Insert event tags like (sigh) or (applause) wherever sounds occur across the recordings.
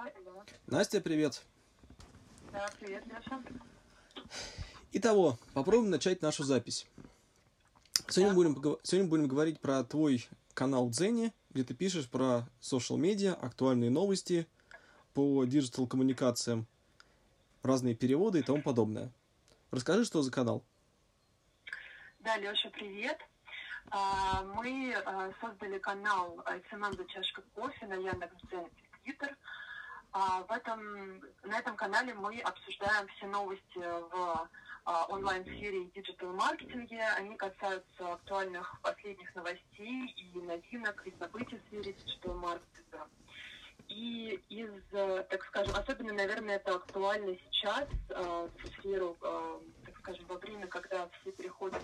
Алло. Настя, привет. Да, привет, Леша. Итого, попробуем начать нашу запись. Сегодня Да. будем, сегодня будем говорить про твой канал Дзене, где ты пишешь про social media, актуальные новости по digital коммуникациям, разные переводы и тому подобное. Расскажи, что за канал. Да, Леша, привет. А, Мы а, создали канал «СММ за чашкой кофе» на Яндекс.Дзен и Твиттер. А, В этом, на этом канале мы обсуждаем все новости в а, онлайн-сфере и digital-маркетинге. Они касаются актуальных последних новостей и новинок и событий в сфере digital-маркетинга. И из, э, так скажем, особенно, наверное, это актуально сейчас э, в сферу, э, так скажем, во время, когда все переходят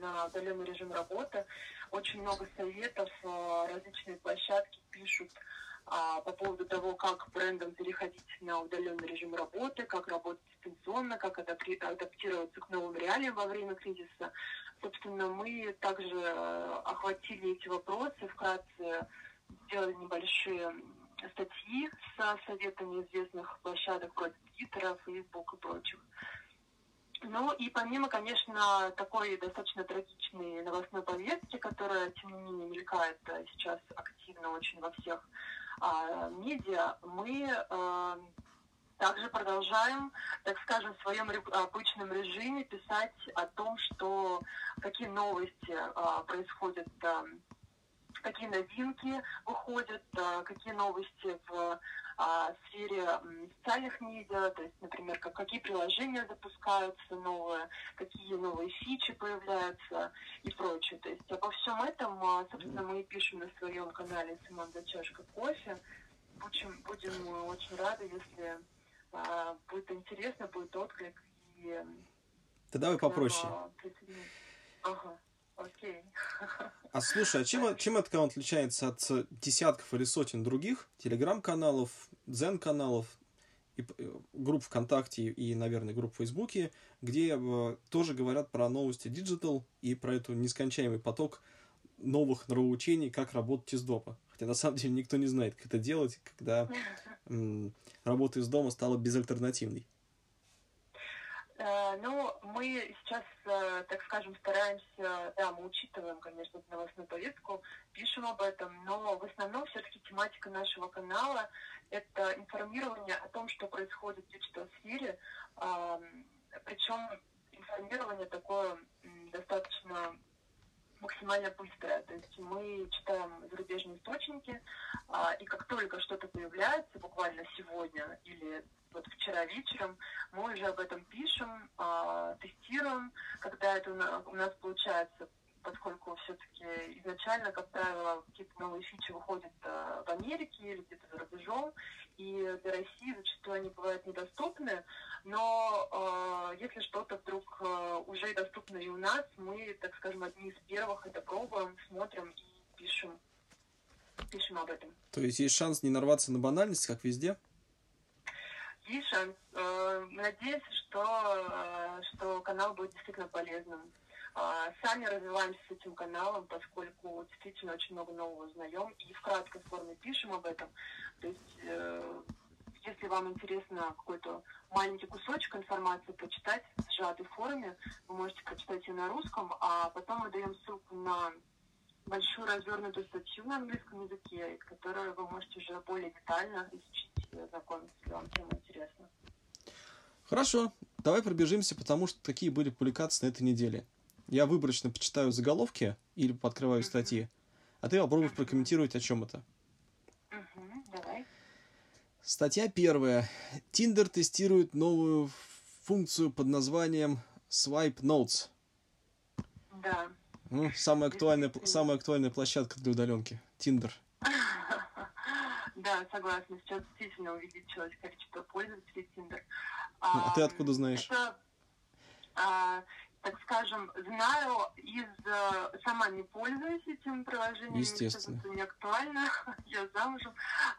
на удаленный режим работы, очень много советов, различные площадки пишут а, по поводу того, как брендам переходить на удаленный режим работы, как работать дистанционно, как адапти- адаптироваться к новым реалиям во время кризиса. Собственно, мы также э, охватили эти вопросы, вкратце сделали небольшие статьи со советами известных площадок вроде Твиттера, Фейсбук и прочих. Ну и помимо, конечно, такой достаточно трагичной новостной повестки, которая, тем не менее, мелькает э, сейчас активно очень во всех медиа, мы э, также продолжаем, так скажем, в своем обычном режиме писать о том, что какие новости а, происходят а, какие новинки выходят, а, какие новости в а, сфере м, социальных медиа, то есть, например, как, какие приложения запускаются новые, какие новые фичи появляются и прочее. То есть обо всем этом, а, собственно, мы и пишем на своем канале «Симон за чашкой кофе». Будем, будем э, очень рады, если а, будет интересно, будет отклик. И к нам, попроще. а. Ага, окей. (laughs) А слушай, а чем, чем этот канал отличается от э, десятков или сотен других телеграм-каналов, дзен-каналов, и э, групп ВКонтакте и, наверное, групп в Фейсбуке, где э, тоже говорят про новости digital и про эту нескончаемый поток новых нравоучений, как работать из дома. Хотя на самом деле никто не знает, как это делать, когда (laughs) м, работа из дома стала безальтернативной. Э, Ну, мы сейчас, э, так скажем, стараемся, да, мы учитываем, конечно, новостную повестку, пишем об этом, но в основном все-таки тематика нашего канала – это информирование о том, что происходит в digital-сфере, причем информирование такое достаточно максимально быстрое. То есть мы читаем зарубежные источники, а, и как только что-то появляется, буквально сегодня или вот вчера вечером, мы уже об этом пишем, а, тестируем, когда это у на- у нас получается, поскольку все-таки изначально, как правило, какие-то новые фичи выходят а, в Америке или где-то за рубежом, и для России зачастую они бывают недоступны, но э, если что-то вдруг э, уже доступно и у нас, мы, так скажем, одни из первых это пробуем, смотрим и пишем, пишем об этом. То есть есть шанс не нарваться на банальность, как везде? Шанс. Э, надеюсь, что, э, что канал будет действительно полезным. А, Сами развиваемся с этим каналом, поскольку действительно очень много нового узнаем и в краткой форме пишем об этом. То есть, э, если вам интересно какой-то маленький кусочек информации почитать в сжатой форме, вы можете прочитать ее на русском, а потом мы даем ссылку на большую развернутую статью на английском языке, которую вы можете уже более детально изучить и ознакомиться, если вам тема интересна. Хорошо, давай пробежимся, потому что какие были публикации на этой неделе. Я выборочно почитаю заголовки или подкрываю статьи, а ты попробуешь прокомментировать, о чем это. Давай. Статья первая. Tinder тестирует новую функцию под названием Swipe Notes. Да. Ну, самая актуальная, самая актуальная площадка для удаленки. Tinder. Да, согласна. Сейчас действительно увеличилось количество пользователей Tinder. Ну, а ты откуда знаешь? Это, а, так скажем, знаю из... э, Сама не пользуюсь этим приложением. Естественно. кажется, не актуально. (laughs) Я замужем.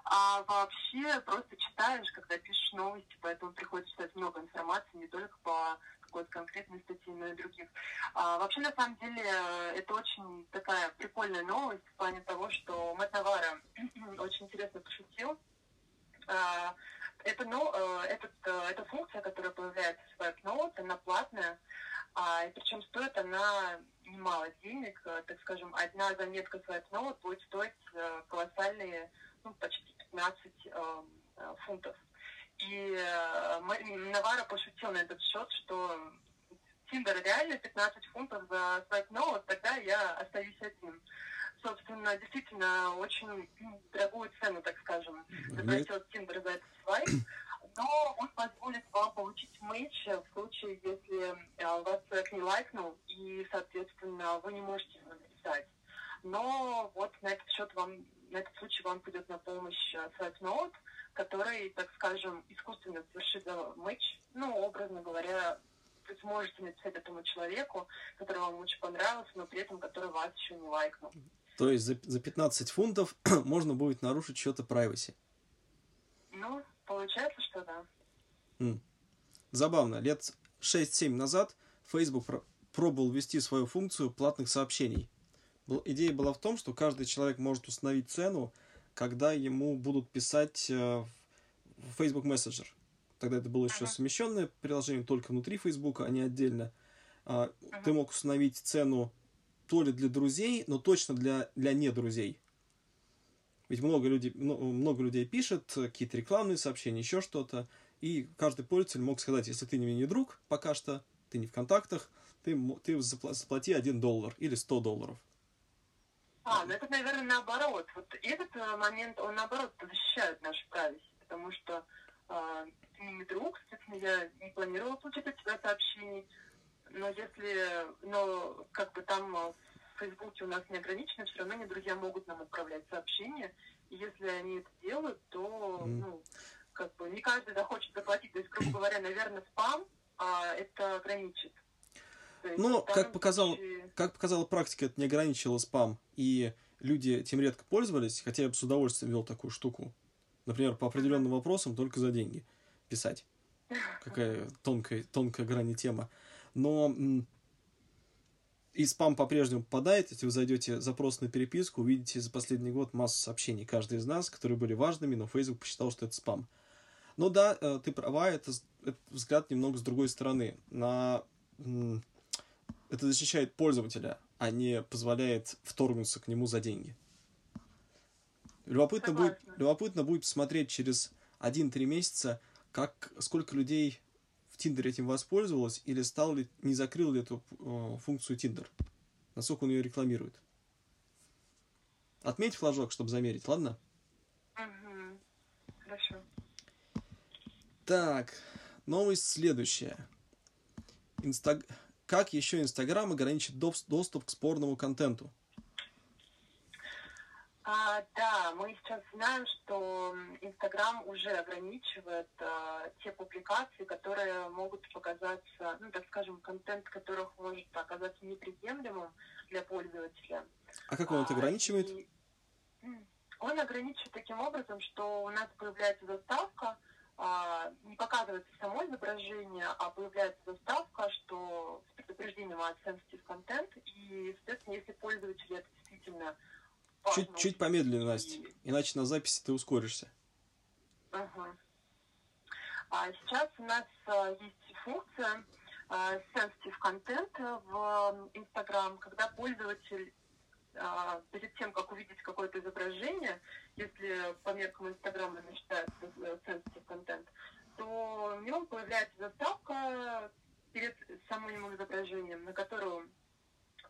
А вообще просто читаешь, когда пишешь новости, поэтому приходится читать много информации, не только по какой-то конкретной статье, но и других. А, вообще, на самом деле, э, это очень такая прикольная новость в плане того, что Мэтт Навара (clears throat) очень интересно пошутил А, это, ну, этот, эта функция, которая появляется в Swipe Note, она платная, а, и причем стоит она немало денег, так скажем, одна заметка Note будет стоить колоссальные, ну, почти 15 э, фунтов. И э, Навара пошутил на этот счет, что Тиндер реально 15 фунтов за Note, тогда я остаюсь один собственно, действительно очень дорогую цену, так скажем, заплатил Тиндер за этот свайп, но он позволит вам получить матч в случае, если а, вас человек не лайкнул, и, соответственно, вы не можете его написать. Но вот на этот счет вам, на этот случай вам придет на помощь Swipe Note, который, так скажем, искусственно совершит матч, ну, образно говоря, вы сможете написать этому человеку, который вам очень понравился, но при этом который вас еще не лайкнул. То есть за, за 15 фунтов (clears throat) можно будет нарушить что-то privacy. Ну, получается, что да. М. Забавно. Лет 6-7 назад Facebook про- пробовал ввести свою функцию платных сообщений. Был, идея была в том, что каждый человек может установить цену, когда ему будут писать э, в Facebook Messenger. Тогда это было еще uh-huh. совмещенное приложение только внутри Facebook, а не отдельно. Uh, uh-huh. Ты мог установить цену то ли для друзей, но точно для, для не друзей. Ведь много людей, много людей пишет, какие-то рекламные сообщения, еще что-то. И каждый пользователь мог сказать, если ты мне не друг пока что, ты не в контактах, ты, ты заплати 1 доллар или 100 долларов. А, ну это, наверное, наоборот. Вот этот э, момент, он наоборот защищает нашу правильность, потому что э, ты не друг, соответственно, я не планировала получить от тебя сообщений, но если, но как бы там э, в Фейсбуке у нас не ограничено, все равно не друзья могут нам отправлять сообщения. И если они это делают, то, mm. ну, как бы не каждый захочет заплатить. То есть, грубо говоря, наверное, спам а, это ограничит. Ну, как, показал, случае... как показала практика, это не ограничило спам. И люди этим редко пользовались, хотя я бы с удовольствием вел такую штуку. Например, по определенным вопросам только за деньги писать. (laughs) Какая тонкая, тонкая грань тема но и спам по-прежнему попадает. Если вы зайдете запрос на переписку, увидите за последний год массу сообщений, каждый из нас, которые были важными, но Facebook посчитал, что это спам. Но да, э, ты права, это, это взгляд немного с другой стороны. На, это защищает пользователя, а не позволяет вторгнуться к нему за деньги. Любопытно будет, любопытно будет посмотреть через 1-3 месяца, как, сколько людей Тиндер этим воспользовалась или стал ли, не закрыл ли эту э, функцию Тиндер? Насколько он ее рекламирует? Отметь флажок, чтобы замерить, ладно? Угу. Хорошо. Так, новость следующая. Инстаг... Как еще Инстаграм ограничит доступ к спорному контенту? А, да, мы сейчас знаем, что Инстаграм уже ограничивает а, те публикации, которые могут показаться, ну, так скажем, контент которых может оказаться неприемлемым для пользователя. А как он это ограничивает? А, и, он ограничивает таким образом, что у нас появляется заставка, а, не показывается само изображение, а появляется заставка, что с предупреждением о sensitive контент, и, соответственно, если пользователь это действительно Чуть, чуть помедленнее, Настя, иначе на записи ты ускоришься. Ага. А сейчас у нас а, есть функция а, sensitive content в Instagram, когда пользователь а, перед тем, как увидеть какое-то изображение, если по меркам Инстаграма она считается э, sensitive content, то у него появляется заставка перед самым изображением, на которую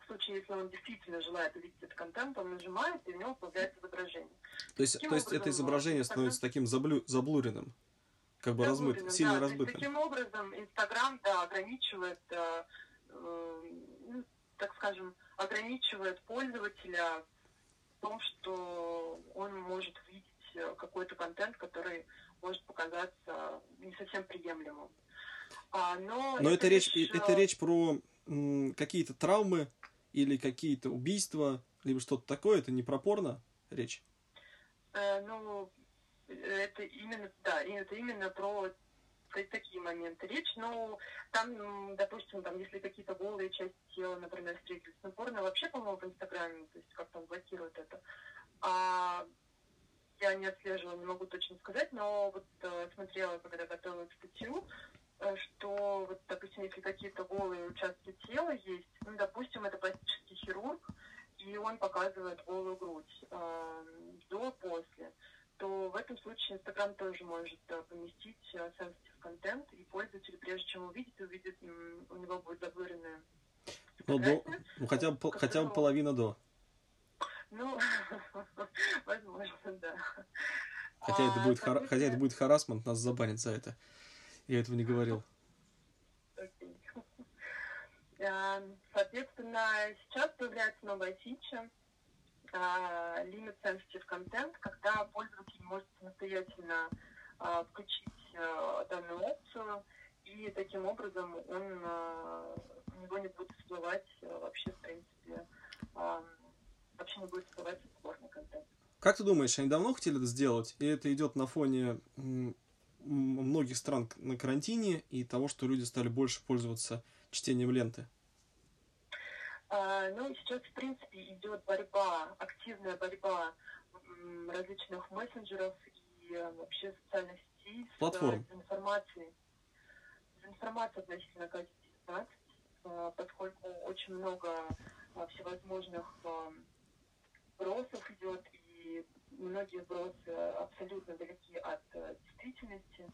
случае, если он действительно желает увидеть этот контент, он нажимает, и у него появляется изображение. То есть, то есть это изображение становится таким заблю, заблуренным, как бы размытым, сильно да, размытым. Таким образом, Инстаграм да, ограничивает, э, э, ну, так скажем, ограничивает пользователя в том, что он может видеть э, какой-то контент, который может показаться не совсем приемлемым. А, но но это, это речь, лишь... это речь про какие-то травмы или какие-то убийства, либо что-то такое, это не про порно речь? Э, ну, это именно, да, это именно про такие моменты речь, но там, допустим, там, если какие-то голые части тела, например, встретились, ну, порно вообще, по-моему, в Инстаграме, то есть как там блокируют это. А я не отслеживала, не могу точно сказать, но вот э, смотрела, когда готовила статью, что вот, допустим, если какие-то голые участки тела есть, ну, допустим, это пластический хирург, и он показывает голую грудь э, до-после, то в этом случае Инстаграм тоже может э, поместить э, sensitive контент, и пользователь, прежде чем увидит, увидит, у него будет заблуренная ну, до, ну хотя бы, хотя бы половина до. Ну, (laughs) возможно, да. Хотя, это а, будет хотя это будет харасмент, нас забанят за это. Я этого не говорил. Соответственно, сейчас появляется новая фича а, Limit Sensitive Content, когда пользователь может самостоятельно а, включить а, данную опцию, и таким образом он, у него не будет всплывать вообще, в принципе, вообще не будет всплывать спорный контент. Как ты думаешь, они давно хотели это сделать? И это идет на фоне многих стран на карантине и того, что люди стали больше пользоваться чтением ленты? А, ну, сейчас, в принципе, идет борьба, активная борьба различных мессенджеров и э, вообще социальных сетей Платформ. с информацией. С информацией относительно COVID-19, э, поскольку очень много э, всевозможных бросов идет, и многие бросы абсолютно далеки от действительности.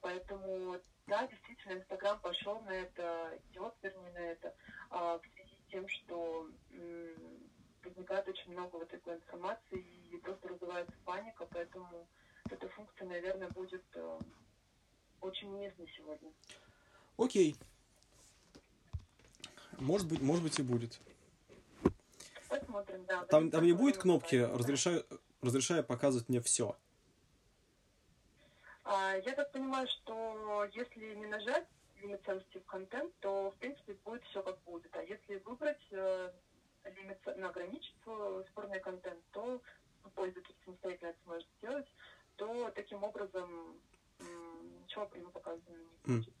Поэтому, да, действительно, Инстаграм пошел на это, идет, вернее, на это, а, в связи с тем, что возникает очень много вот такой информации и просто развивается паника, поэтому эта функция, наверное, будет э, очень уместна сегодня. Окей. Может быть, может быть и будет. Посмотрим, да. Там, там не будет кнопки «разрешаю, разрешаю показывать мне все». А, я так понимаю, что если не нажать Limit Sensitive Content, то, в принципе, будет все как будет. А если выбрать э, лимит, ну, ограничить спорный контент, то пользователь самостоятельно это сможет сделать, то таким образом ничего нему показано не будет.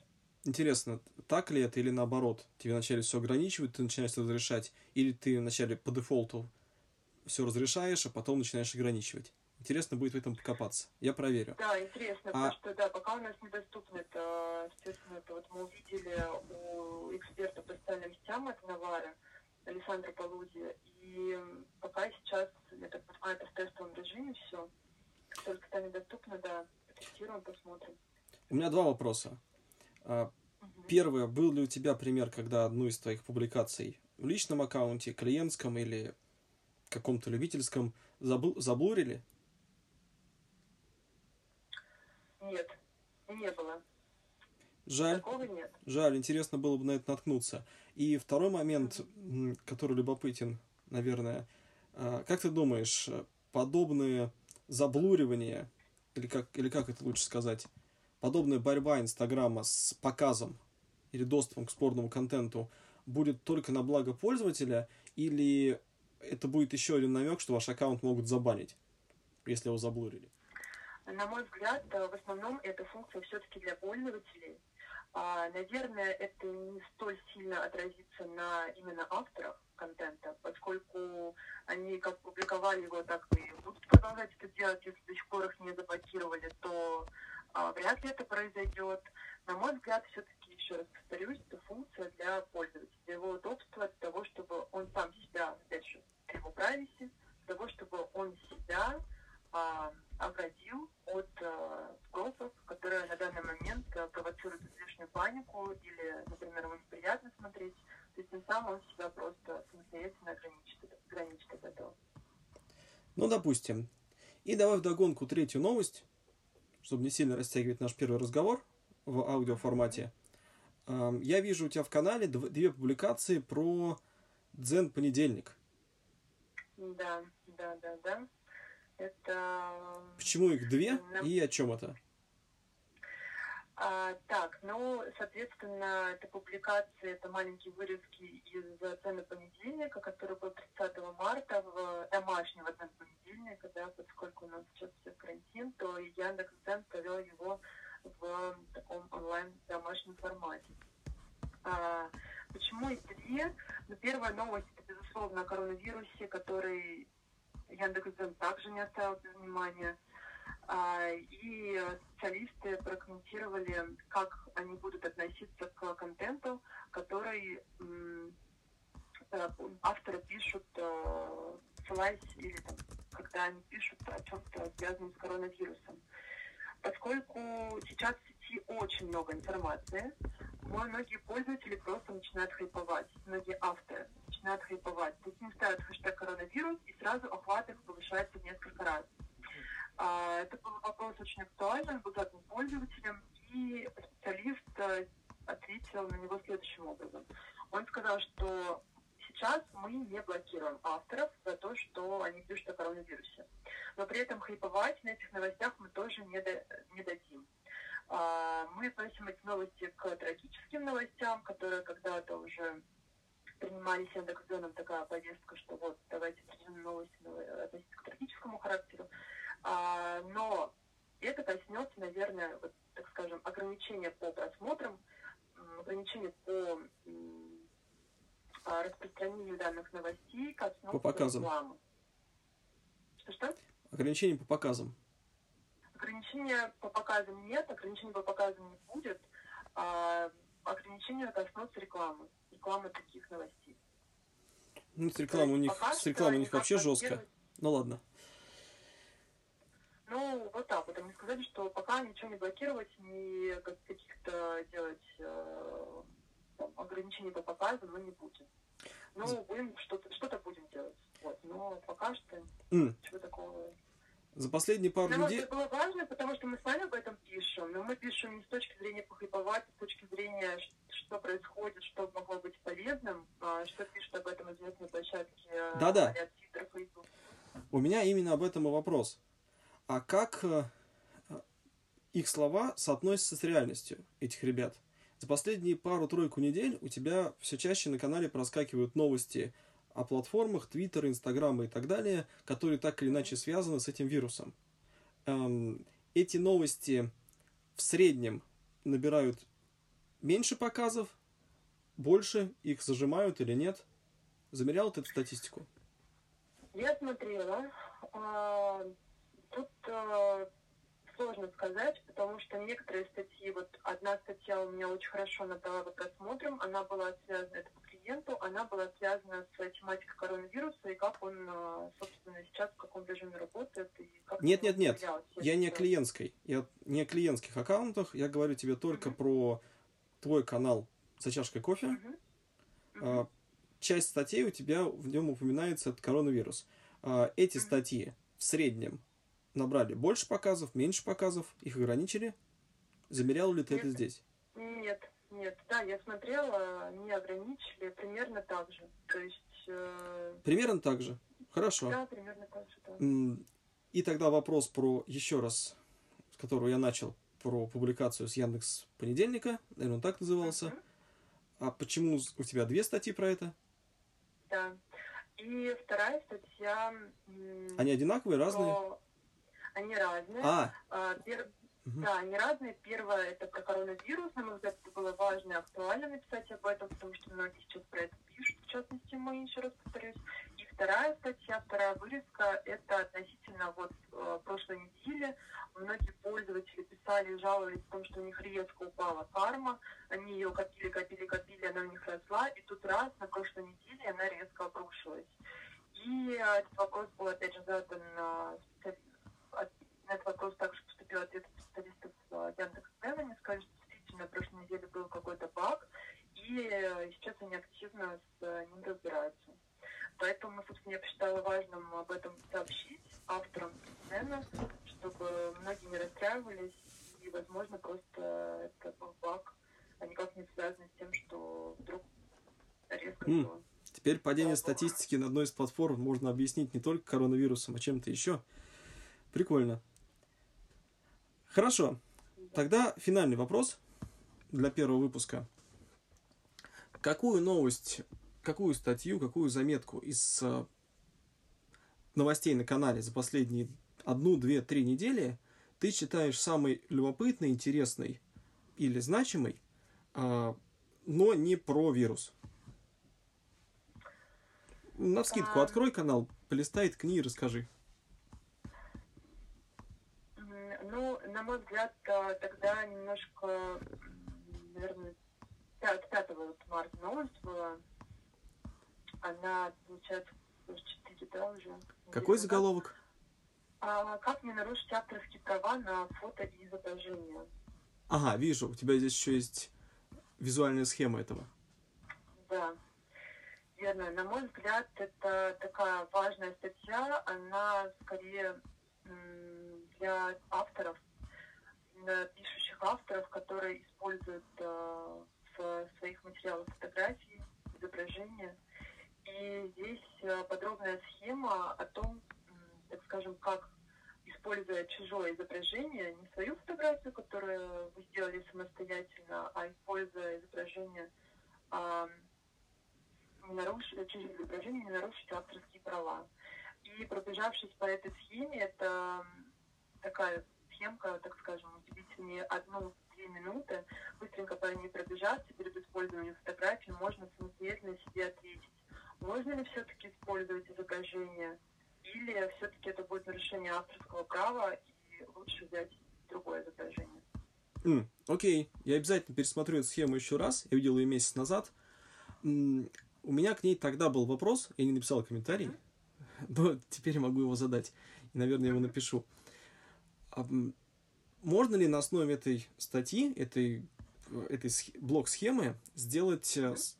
Интересно, так ли это или наоборот? Тебе вначале все ограничивают, ты начинаешь разрешать, или ты вначале по дефолту все разрешаешь, а потом начинаешь ограничивать? Интересно будет в этом покопаться. Я проверю. Да, интересно, а... потому что, да, пока у нас недоступно это, естественно, это вот мы увидели у эксперта по социальным сетям от Навара, Александра Полуди, и пока сейчас, я так понимаю, это в тестовом режиме все. Только станет доступно, да, тестируем, посмотрим. У меня два вопроса. Угу. Первое, был ли у тебя пример, когда одну из твоих публикаций в личном аккаунте, клиентском или каком-то любительском забл- заблурили? Нет, не было. Жаль. Такого нет. Жаль, интересно было бы на это наткнуться. И второй момент, mm-hmm. который любопытен, наверное. А, как ты думаешь, подобные заблуривания, или как, или как это лучше сказать, подобная борьба Инстаграма с показом или доступом к спорному контенту будет только на благо пользователя, или это будет еще один намек, что ваш аккаунт могут забанить, если его заблурили? На мой взгляд, э, в основном эта функция все-таки для пользователей. А, наверное, это не столь сильно отразится на именно авторах контента, поскольку они как публиковали его, так и будут продолжать это делать, если до сих пор их не заблокировали, то а, вряд ли это произойдет. На мой взгляд, все-таки, еще раз повторюсь, это функция для пользователя, для его удобства, для того, чтобы он сам себя, опять же, его privacy, для того, чтобы он себя а, оградил от э, спросов, которые на данный момент э, провоцируют излишнюю панику или, например, ему неприятно смотреть. То есть тем самым он себя просто самостоятельно ограничит, ограничит от этого. Ну, допустим. И давай вдогонку третью новость, чтобы не сильно растягивать наш первый разговор в аудиоформате. Я вижу у тебя в канале две публикации про Дзен понедельник. Да, да, да, да. Это... Почему их две и о чем это? А, так, ну, соответственно, это публикации, это маленькие вырезки из цены понедельника, который был 30 марта в домашнего цены понедельника, да, поскольку у нас сейчас все карантин, то Яндекс Цен провел его в таком онлайн домашнем формате. А, почему их две? Ну, первая новость, это, безусловно, о коронавирусе, который Яндекс.Дзен также не оставил без внимания. А, и специалисты прокомментировали, как они будут относиться к контенту, который э, авторы пишут, э, ссылаясь или там, когда они пишут о чем-то связанном с коронавирусом. Поскольку сейчас в сети очень много информации, многие пользователи просто начинают хайповать, многие авторы начинают хайповать. То есть они ставят хэштег коронавирус, и сразу охват их повышается несколько раз. А, это был вопрос очень актуальный, был задан пользователям, и специалист э, ответил на него следующим образом. Он сказал, что сейчас мы не блокируем авторов за то, что они пишут о коронавирусе. Но при этом хайповать на этих новостях мы тоже не, до, не дадим. А, мы относим эти новости к трагическим новостям, которые когда-то уже принимались Яндекс.Дзеном такая повестка, что вот давайте новости относиться к трагическому характеру. А, но это коснется, наверное, вот, так скажем, ограничения по просмотрам, ограничения по распространению данных новостей коснутся по показам. рекламы. Что-что? Ограничения по показам. Ограничения по показам нет, ограничений по показам не будет. А ограничения коснутся рекламы, рекламы таких новостей. Ну, с рекламой у них, с рекламой у них вообще жестко. Ну ладно. Ну, вот так вот. Они сказали, что пока ничего не блокировать, ни каких-то делать э, там, ограничений по показам мы не будем. Ну, будем что-то что будем делать. Вот. Но пока что mm. ничего такого за последние пару Для недель... это было важно, потому что мы сами об этом пишем, но мы пишем не с точки зрения похайповать, а с точки зрения, что происходит, что могло быть полезным, а, что пишут об этом известные площадки э, Да-да. У меня именно об этом и вопрос а как э, их слова соотносятся с реальностью этих ребят. За последние пару-тройку недель у тебя все чаще на канале проскакивают новости о платформах Твиттера, Инстаграма и так далее, которые так или иначе связаны с этим вирусом. Эм, эти новости в среднем набирают меньше показов, больше их зажимают или нет? Замерял ты эту статистику? Я смотрела. А, Тут э, сложно сказать, потому что некоторые статьи, вот одна статья у меня очень хорошо набрала по просмотрам, она была связана, это по клиенту, она была связана с тематикой коронавируса и как он, э, собственно, сейчас в каком режиме работает. И как нет, нет, нет, я не о клиентской, я не о клиентских аккаунтах, я говорю тебе только mm-hmm. про твой канал за чашкой кофе. Mm-hmm. Mm-hmm. Часть статей у тебя в нем упоминается коронавирус. А, эти mm-hmm. статьи в среднем набрали больше показов, меньше показов, их ограничили? Замерял ли ты нет, это здесь? Нет, нет. Да, я смотрела, не ограничили, примерно так же. То есть... Э... Примерно так же? Хорошо. Да, примерно так же, да. И тогда вопрос про, еще раз, с которого я начал, про публикацию с Яндекс понедельника, наверное, он так назывался. Uh-huh. А почему у тебя две статьи про это? Да. И вторая статья... Они одинаковые, про... разные? Они разные. А. а пер... Угу. Да, они разные. Первое это про коронавирус. На мой взгляд, это было важно и актуально написать об этом, потому что многие сейчас про это пишут, в частности, мы, еще раз повторюсь. И вторая статья, вторая вырезка, это относительно вот э, прошлой недели. Многие пользователи писали и жаловались о том, что у них резко упала карма. Они ее копили, копили, копили, она у них росла. И тут раз, на прошлой неделе, она резко обрушилась. И э, этот вопрос был, опять же, задан специалистам на этот вопрос также поступил ответ специалистов Яндекс.Дзена. Они сказали, что действительно на прошлой неделе был какой-то баг, и э, сейчас они активно с э, ним разбираются. Поэтому, собственно, я посчитала важным об этом сообщить авторам Дзена, чтобы многие не расстраивались, и, возможно, просто это был баг, а никак не связано с тем, что вдруг резко mm. Теперь падение статистики на одной из платформ можно объяснить не только коронавирусом, а чем-то еще. Прикольно. Хорошо. Тогда финальный вопрос для первого выпуска. Какую новость, какую статью, какую заметку из э, новостей на канале за последние одну, две, три недели ты считаешь самой любопытной, интересной или значимой, а, но не про вирус? На скидку, открой канал полистай, ткни и расскажи. Ну, на мой взгляд, тогда немножко, наверное, 5, 5 вот марта новость была. Она, получается, 4, да, уже. Какой заголовок? А, как не нарушить авторские права на фото и изображение? Ага, вижу. У тебя здесь еще есть визуальная схема этого. Да, верно. На мой взгляд, это такая важная статья. Она скорее для авторов, пишущих авторов, которые используют э, в своих материалах фотографии, изображения. И здесь э, подробная схема о том, так скажем, как используя чужое изображение, не свою фотографию, которую вы сделали самостоятельно, а используя изображение, а, не нарушить, чужие изображения, не нарушить авторские права. И пробежавшись по этой схеме, это такая схемка, так скажем, удивительнее одну-две минуты, быстренько по ней пробежаться перед использованием фотографии, можно самостоятельно себе ответить, можно ли все-таки использовать изображение, или все-таки это будет нарушение авторского права, и лучше взять другое изображение. Mm, окей, я обязательно пересмотрю эту схему еще раз. Я видел ее месяц назад. Mm, у меня к ней тогда был вопрос, я не написал комментарий, mm-hmm. (laughs) но теперь могу его задать. И, наверное, его напишу. Можно ли на основе этой статьи, этой, этой блок-схемы сделать mm-hmm.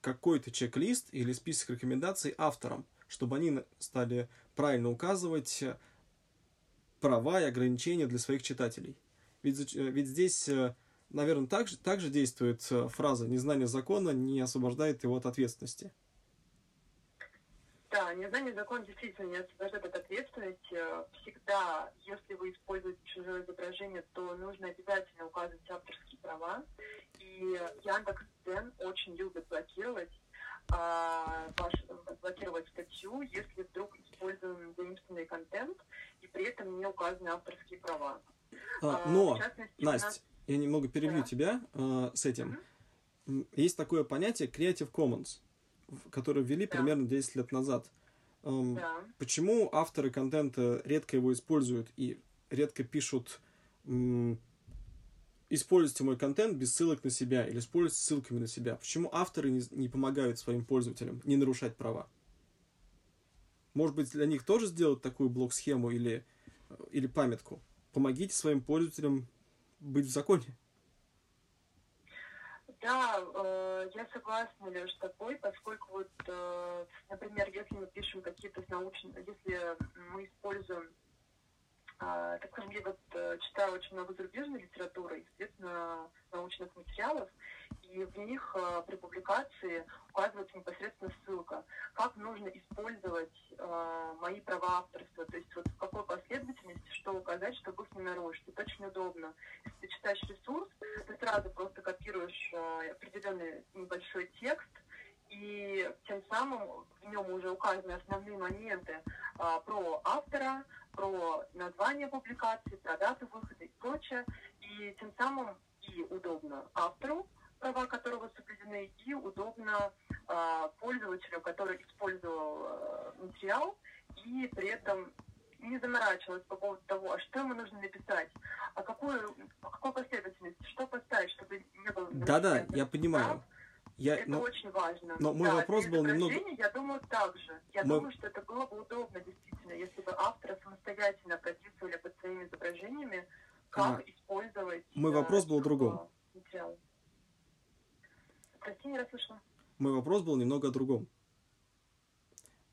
какой-то чек-лист или список рекомендаций авторам? чтобы они стали правильно указывать э, права и ограничения для своих читателей. Ведь, э, ведь здесь, э, наверное, также, также действует фраза «незнание закона не освобождает его от ответственности». Незнание закона действительно не освобождает от ответственности. Всегда, если вы используете чужое изображение, то нужно обязательно указывать авторские права. И Яндекс.Дзен очень любит блокировать а, ваш, блокировать статью, если вдруг используем заимствованный контент и при этом не указаны авторские права. А, а но, Настя, нас... я немного перебью да. тебя э, с этим. Mm-hmm. Есть такое понятие Creative Commons, которое ввели да. примерно 10 лет назад. Эм, да. Почему авторы контента редко его используют и редко пишут используйте мой контент без ссылок на себя или используйте ссылками на себя. Почему авторы не, не помогают своим пользователям не нарушать права? Может быть, для них тоже сделать такую блок-схему или, или памятку? Помогите своим пользователям быть в законе. Да, э, я согласна, Леш, с тобой, поскольку вот, э, например, если мы пишем какие-то научные, если мы используем а, так скажем, я вот э, читаю очень много зарубежной литературы, естественно, научных материалов, и в них э, при публикации указывается непосредственно ссылка, как нужно использовать э, мои права авторства, то есть вот в какой последовательности что указать, чтобы их не нарушить. Это очень удобно. Если ты читаешь ресурс, ты сразу просто копируешь определенный небольшой текст, и тем самым в нем уже указаны основные моменты а, про автора, про название публикации, про дату выхода и прочее. И тем самым и удобно автору, права которого соблюдены, и удобно э, пользователю, который использовал э, материал, и при этом не заморачивалась по поводу того, а что ему нужно написать, а какую, какой последовательности, что поставить, чтобы не было... Да-да, я понимаю. Прав, я, это но, очень важно. Но мой да, вопрос был немного... Я думаю, так же. Я мой... думаю, что это было бы удобно, действительно, если бы авторы самостоятельно прописывали под своими изображениями, как а, использовать... Мой да, вопрос был другом. Материал. Прости, не расслышала. Мой вопрос был немного о другом.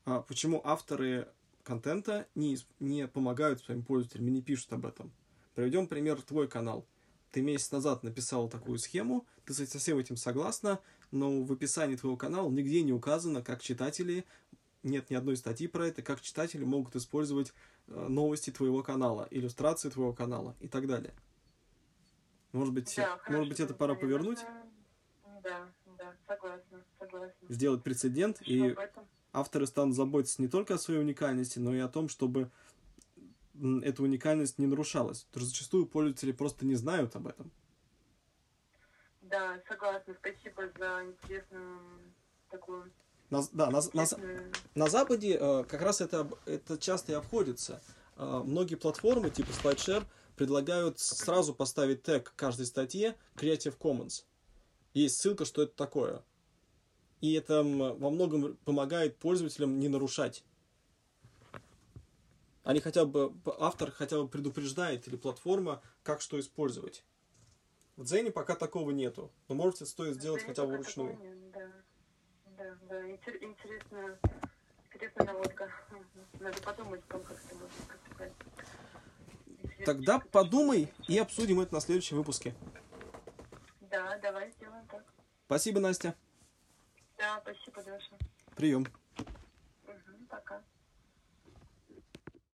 А почему авторы контента не, не помогают своим пользователям и не пишут об этом? Приведем пример твой канал. Ты месяц назад написал такую схему, ты со всем этим согласна, но в описании твоего канала нигде не указано, как читатели, нет ни одной статьи про это, как читатели могут использовать э, новости твоего канала, иллюстрации твоего канала и так далее. Может быть, да, может хорошо, быть это пора повернуть? Да, да, согласна, согласна. Сделать прецедент, Что и авторы станут заботиться не только о своей уникальности, но и о том, чтобы эта уникальность не нарушалась. Потому что зачастую пользователи просто не знают об этом. Да, согласна. Спасибо за интересную такую На, да, на, на, на Западе э, как раз это, это часто и обходится. Э, многие платформы типа SlideShare предлагают сразу поставить тег каждой статье Creative Commons. Есть ссылка, что это такое. И это во многом помогает пользователям не нарушать. Они хотя бы, автор хотя бы предупреждает или платформа, как что использовать. В Дзене пока такого нету. Но можете стоит сделать хотя бы вручную. Да, да, да. Интересная, интересная наводка. Надо подумать о том, как это можно Тогда подумай и обсудим это на следующем выпуске. Да, давай сделаем так. Спасибо, Настя. Да, спасибо, Даша. Прием. Угу, пока.